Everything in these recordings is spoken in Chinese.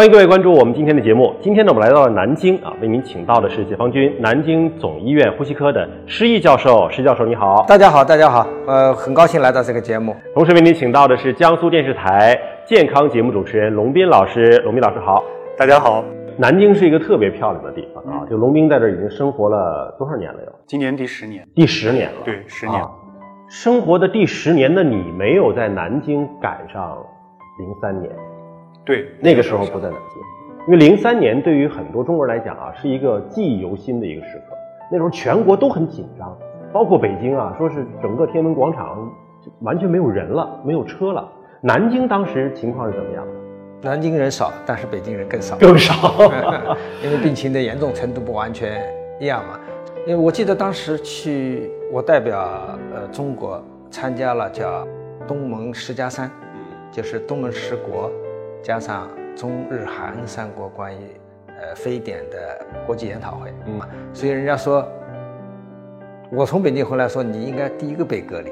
欢迎各位关注我们今天的节目。今天呢，我们来到了南京啊，为您请到的是解放军南京总医院呼吸科的施毅教授。施教授你好，大家好，大家好，呃，很高兴来到这个节目。同时为您请到的是江苏电视台健康节目主持人龙斌老师。龙斌老师好，大家好。南京是一个特别漂亮的地方啊，就龙斌在这儿已经生活了多少年了？有今年第十年，第十年了。对，十年。生活的第十年的你，没有在南京赶上零三年。对，那个时候不在南京。因为零三年对于很多中国人来讲啊，是一个记忆犹新的一个时刻。那时候全国都很紧张，包括北京啊，说是整个天安门广场完全没有人了，没有车了。南京当时情况是怎么样？南京人少，但是北京人更少，更少，因为病情的严重程度不完全一样嘛。因为我记得当时去，我代表呃中国参加了叫东盟十加三，就是东盟十国加上。中日韩三国关于呃非典的国际研讨会，嗯，所以人家说，我从北京回来，说你应该第一个被隔离，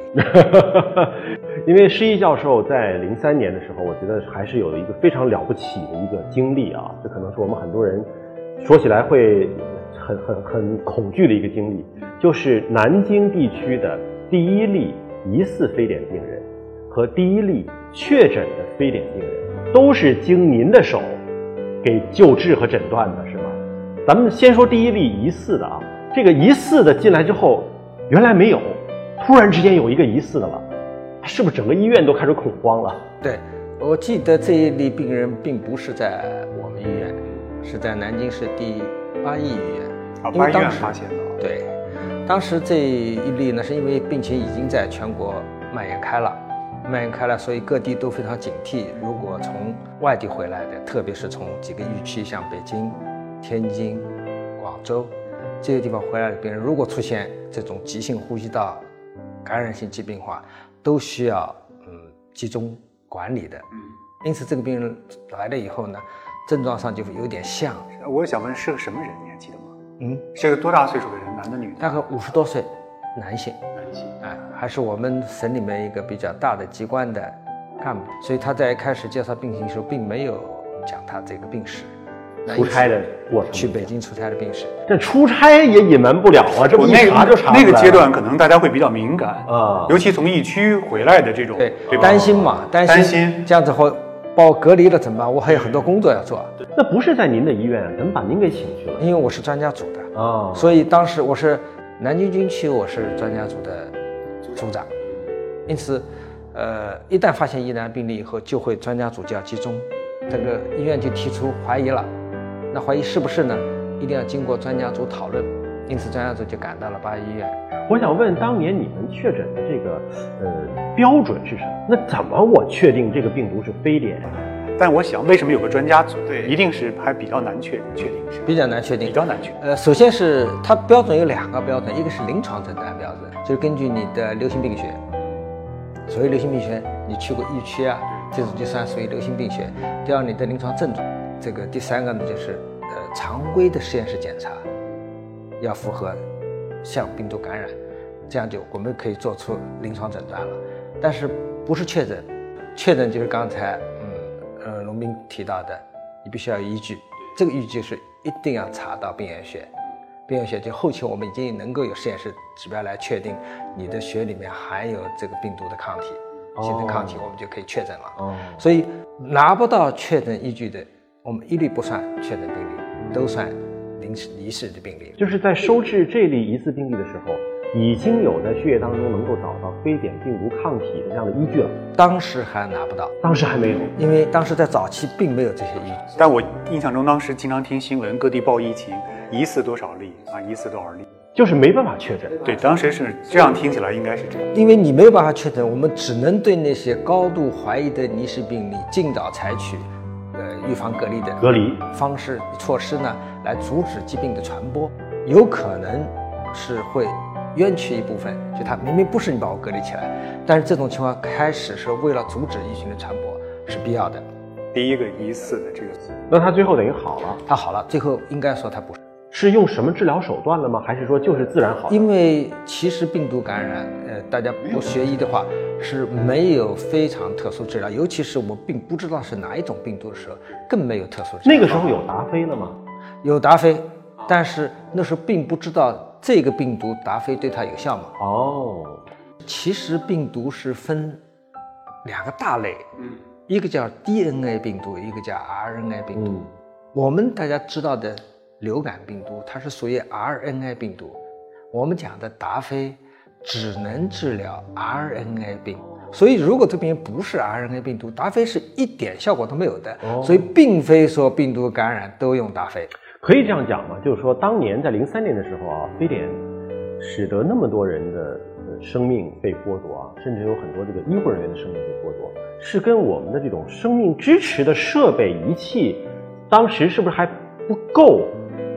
因为施毅教授在零三年的时候，我觉得还是有一个非常了不起的一个经历啊，这可能是我们很多人说起来会很很很恐惧的一个经历，就是南京地区的第一例疑似非典病人和第一例确诊的非典病人。都是经您的手给救治和诊断的，是吗？咱们先说第一例疑似的啊，这个疑似的进来之后，原来没有，突然之间有一个疑似的了，是不是整个医院都开始恐慌了？对，我记得这一例病人并不是在我们医院，是在南京市第八医医院。啊，八医院发现的。对，当时这一例呢，是因为病情已经在全国蔓延开了。蔓延开来，所以各地都非常警惕。如果从外地回来的，特别是从几个疫区，像北京、天津、广州这些地方回来的病人，如果出现这种急性呼吸道感染性疾病的话，都需要嗯集中管理的。因此，这个病人来了以后呢，症状上就有点像。我想问，是个什么人？你还记得吗？嗯，是个多大岁数的人？男的女的？大概五十多岁，男性。哎，还是我们省里面一个比较大的机关的干部，所以他在开始介绍病情的时候，并没有讲他这个病史。出差的过程，去北京出差的病史。这出差也隐瞒不了啊，这不一查就查那个阶段可能大家会比较敏感啊，尤其从疫区回来的这种，对，担心嘛，担心，担心这样子后把我隔离了怎么办？我还有很多工作要做。那不是在您的医院，怎么把您给请去了？因为我是专家组的啊，所以当时我是。南京军区我是专家组的组长，因此，呃，一旦发现疑难病例以后，就会专家组就要集中，这个医院就提出怀疑了，那怀疑是不是呢？一定要经过专家组讨论，因此专家组就赶到了八一医院。我想问，当年你们确诊的这个呃标准是什么？那怎么我确定这个病毒是非典？但我想，为什么有个专家组？对，一定是还比较难确确定，是比较难确定，比较难确。呃，首先是它标准有两个标准，一个是临床诊断标准，就是根据你的流行病学，所谓流行病学，你去过疫区啊，这种就算属于流行病学。第二，你的临床症状，这个第三个呢，就是呃常规的实验室检查，要符合像病毒感染，这样就我们可以做出临床诊断了。但是不是确诊，确诊就是刚才。呃，龙斌提到的，你必须要有依据，这个依据是一定要查到病原学，病原学就后期我们已经能够有实验室指标来确定你的血里面含有这个病毒的抗体，形成抗体，我们就可以确诊了。哦，所以拿不到确诊依据的，我们一律不算确诊病例，都算临时离世的病例。就是在收治这例疑似病例的时候。已经有在血液当中能够找到非典病毒抗体的这样的依据了。当时还拿不到，当时还没有，因为当时在早期并没有这些依据。但我印象中，当时经常听新闻，各地报疫情，疑似多少例啊，疑似多少例，就是没办法确诊。对，当时是这样，听起来应该是这样。因为你没有办法确诊，我们只能对那些高度怀疑的疑似病例，尽早采取呃预防隔离的隔离方式措施呢，来阻止疾病的传播。有可能是会。冤屈一部分，就他明明不是你把我隔离起来，但是这种情况开始是为了阻止疫情的传播是必要的。第一个疑似的这个，那他最后等于好了，他好了，最后应该说他不是，是用什么治疗手段了吗？还是说就是自然好？因为其实病毒感染，呃，大家不学医的话是没有非常特殊治疗，尤其是我们并不知道是哪一种病毒的时候，更没有特殊治疗。那个时候有达菲了吗？有达菲，但是那时候并不知道这个病毒达菲对它有效吗。哦，其实病毒是分两个大类，嗯，一个叫 DNA 病毒，一个叫 RNA 病毒。嗯我们大家知道的流感病毒，它是属于 RNA 病毒。我们讲的达菲只能治疗 RNA 病，所以如果这病不是 RNA 病毒，达菲是一点效果都没有的。哦所以并非说病毒感染都用达菲。可以这样讲吗？就是说，当年在零三年的时候啊，非典使得那么多人的呃生命被剥夺啊，甚至有很多这个医护人员的生命被剥夺，是跟我们的这种生命支持的设备仪器，当时是不是还不够，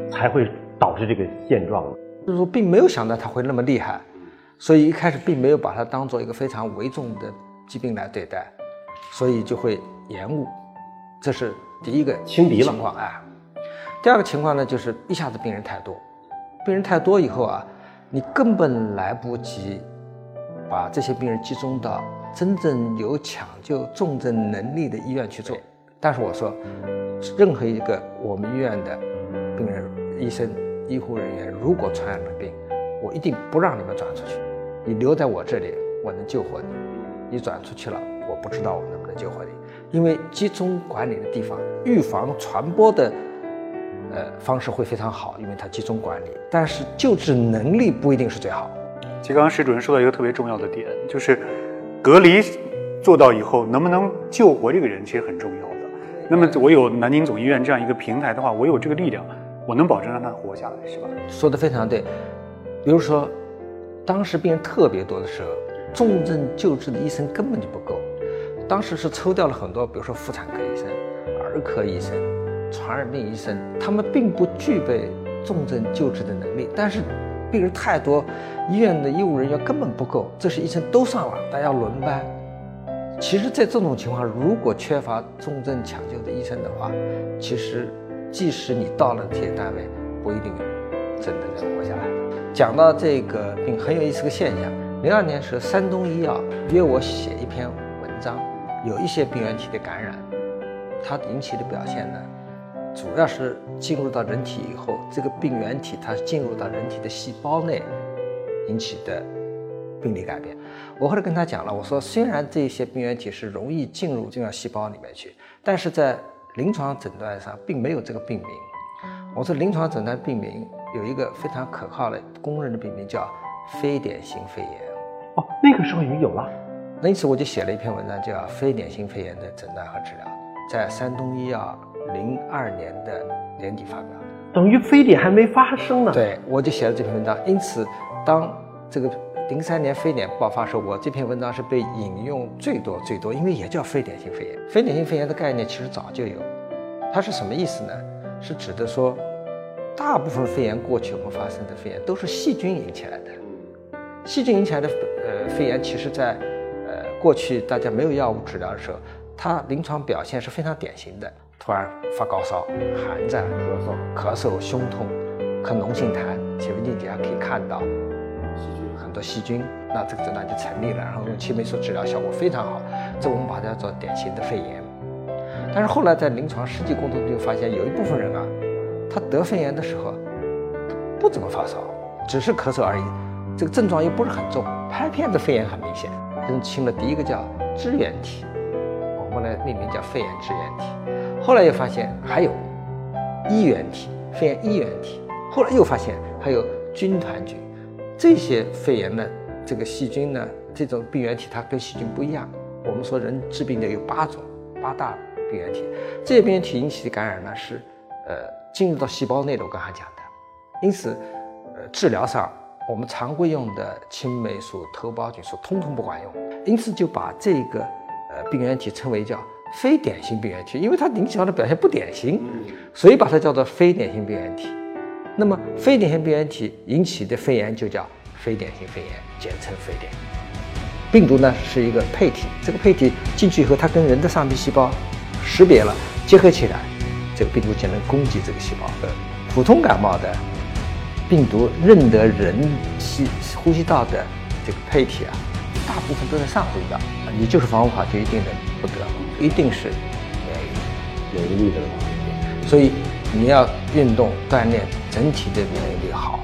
才会导致这个现状呢？就是说并没有想到它会那么厉害，所以一开始并没有把它当做一个非常危重的疾病来对待，所以就会延误，这是第一个轻敌了情况哎。第二个情况呢，就是一下子病人太多，病人太多以后啊，你根本来不及把这些病人集中到真正有抢救重症能力的医院去做。但是我说，任何一个我们医院的病人、医生、医护人员，如果传染了病，我一定不让你们转出去，你留在我这里，我能救活你。你转出去了，我不知道我能不能救活你，因为集中管理的地方，预防传播的。呃，方式会非常好，因为它集中管理，但是救治能力不一定是最好。其实刚刚石主任说到一个特别重要的点，就是隔离做到以后，能不能救活这个人，其实很重要的。那么我有南京总医院这样一个平台的话，我有这个力量，我能保证让他活下来，是吧？说的非常对。比如说，当时病人特别多的时候，重症救治的医生根本就不够。当时是抽调了很多，比如说妇产科医生、儿科医生。传染病医生，他们并不具备重症救治的能力，但是病人太多，医院的医务人员根本不够，这些医生都上了，大家轮班。其实，在这种情况，如果缺乏重症抢救的医生的话，其实即使你到了这些单位，不一定真的能活下来。讲到这个病，很有意思个现象，零二年时，山东医药约我写一篇文章，有一些病原体的感染，它引起的表现呢？主要是进入到人体以后，这个病原体它进入到人体的细胞内引起的病理改变。我后来跟他讲了，我说虽然这些病原体是容易进入进入细胞里面去，但是在临床诊断上并没有这个病名。我说临床诊断病名有一个非常可靠的公认的病名叫非典型肺炎。哦，那个时候已经有了。那因此我就写了一篇文章，叫《非典型肺炎的诊断和治疗》，在山东医药。零二年的年底发表的，等于非典还没发生呢。对，我就写了这篇文章。因此，当这个零三年非典爆发时候，我这篇文章是被引用最多最多，因为也叫非典型肺炎。非典型肺炎的概念其实早就有，它是什么意思呢？是指的说，大部分肺炎过去我们发生的肺炎都是细菌引起来的。细菌引起来的呃肺炎，其实在呃过去大家没有药物治疗的时候，它临床表现是非常典型的。突然发高烧、寒战、咳嗽、咳嗽、胸痛，咳脓性痰，显微镜底下可以看到细菌很多细菌，那这个诊断就成立了。然后用青霉素治疗效果非常好，这我们把它叫做典型的肺炎。但是后来在临床实际工作中就发现，有一部分人啊，他得肺炎的时候不怎么发烧，只是咳嗽而已，这个症状又不是很重，拍片的肺炎很明显，认清了第一个叫支原体，我们来命名叫肺炎支原体。后来又发现还有衣原体，肺炎衣原体。后来又发现还有军团菌，这些肺炎的，这个细菌呢，这种病原体它跟细菌不一样。我们说人致病的有八种，八大病原体。这些病原体引起的感染呢，是呃进入到细胞内的。我刚才讲的，因此呃治疗上我们常规用的青霉素、头孢菌素通通不管用，因此就把这个呃病原体称为叫。非典型病原体，因为它临床的表现不典型，所以把它叫做非典型病原体。那么非典型病原体引起的肺炎就叫非典型肺炎，简称非典。病毒呢是一个配体，这个配体进去以后，它跟人的上皮细胞识别了，结合起来，这个病毒就能攻击这个细胞。普通感冒的病毒认得人吸呼吸道的这个配体啊，大部分都在上呼吸道，你就是防护好，就一定能不得。一定是没有免疫力的，所以你要运动锻炼，整体的免疫力好。